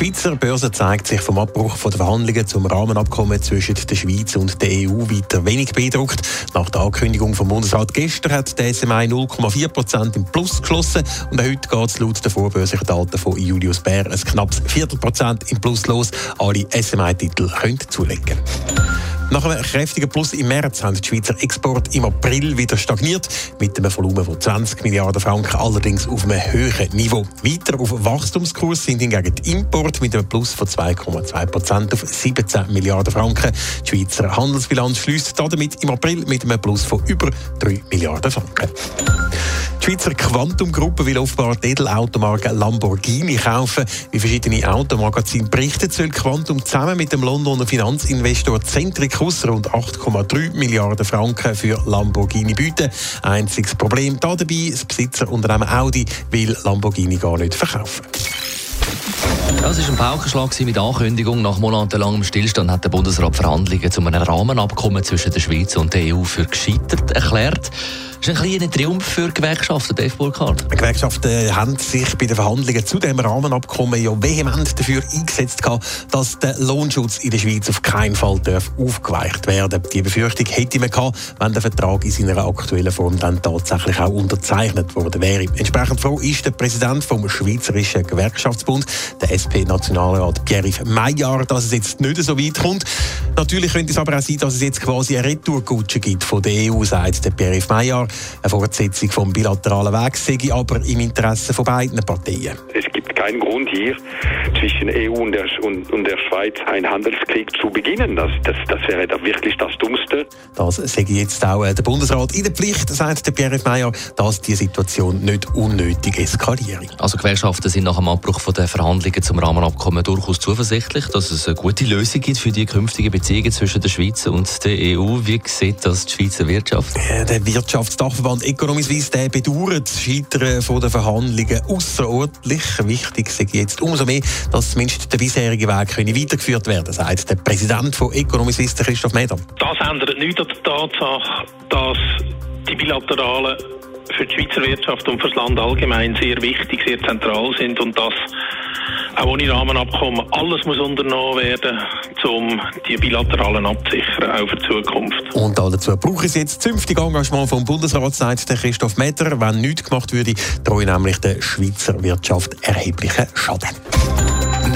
Die Schweizer Börse zeigt sich vom Abbruch der Verhandlungen zum Rahmenabkommen zwischen der Schweiz und der EU weiter wenig beeindruckt. Nach der Ankündigung vom Bundesrat gestern hat der SMI 0,4 Prozent im Plus geschlossen und heute geht es laut den vorbörslichen Daten von Julius Bär ein knappes Viertelprozent im Plus los. Alle SMI-Titel können zulegen. Nach einem kräftigen Plus im März haben die Schweizer Exporte im April wieder stagniert, mit einem Volumen von 20 Milliarden Franken, allerdings auf einem höheren Niveau. Weiter auf Wachstumskurs sind hingegen die Importe mit einem Plus von 2,2 Prozent auf 17 Milliarden Franken. Die Schweizer Handelsbilanz schließt damit im April mit einem Plus von über 3 Milliarden Franken. Die Schweizer Quantum-Gruppe will offenbar die Edelautomarke Lamborghini kaufen. Wie verschiedene Automagazine berichten, soll Quantum zusammen mit dem Londoner Finanzinvestor Centricus rund 8,3 Milliarden Franken für Lamborghini bieten. Einziges Problem dabei, das Besitzerunternehmen Audi will Lamborghini gar nicht verkaufen. Das war ein Paukenschlag mit Ankündigung. Nach monatelangem Stillstand hat der Bundesrat Verhandlungen zu einem Rahmenabkommen zwischen der Schweiz und der EU für gescheitert erklärt. Das ist ein kleiner Triumph für Gewerkschaften, Dave Burkhardt. Die Gewerkschaften haben sich bei den Verhandlungen zu dem Rahmenabkommen ja vehement dafür eingesetzt, dass der Lohnschutz in der Schweiz auf keinen Fall darf aufgeweicht werden Die Befürchtung hätte man gehabt, wenn der Vertrag in seiner aktuellen Form dann tatsächlich auch unterzeichnet worden wäre. Entsprechend froh ist der Präsident vom Schweizerischen Gewerkschaftsbund, der SP-Nationalrat Pierre Meyer, dass es jetzt nicht so weit kommt. Natürlich könnte es aber auch sein, dass es jetzt quasi eine Retourkutsche gibt von der EU, sagt der Pierre Meyer. Eine Fortsetzung vom bilateralen Weg sei aber im Interesse von beiden Parteien. Es gibt keinen Grund hier zwischen EU und der, und, und der Schweiz einen Handelskrieg zu beginnen. Das, das, das wäre da wirklich das Dummste. Das sage jetzt auch äh, der Bundesrat in der Pflicht, sagt der Pierre Meyer, dass die Situation nicht unnötig eskaliert. Also Gewerkschaften sind nach dem Abbruch der Verhandlungen zum Rahmenabkommen durchaus zuversichtlich, dass es eine gute Lösung gibt für die künftigen Beziehungen zwischen der Schweiz und der EU. Wie sieht das die Schweizer Wirtschaft? Der Wirtschaftsdachverband Economy Suisse der bedauert das Scheitern der Verhandlungen außerordentlich. Wichtig ist jetzt umso mehr, dass zumindest der bisherige Weg weitergeführt werden sagt der Präsident von Economy Suisse, Christoph Meder. Das ändert nichts an der Tatsache, dass die bilateralen für die Schweizer Wirtschaft und für das Land allgemein sehr wichtig, sehr zentral sind und dass auch ohne Rahmenabkommen alles muss unternommen werden, um die bilateralen abzusichern, auch für die Zukunft. Und dazu braucht es jetzt zünftige Engagement vom Bundesrat, sagt Christoph Metter. Wenn nichts gemacht würde, drohe nämlich der Schweizer Wirtschaft erhebliche Schaden.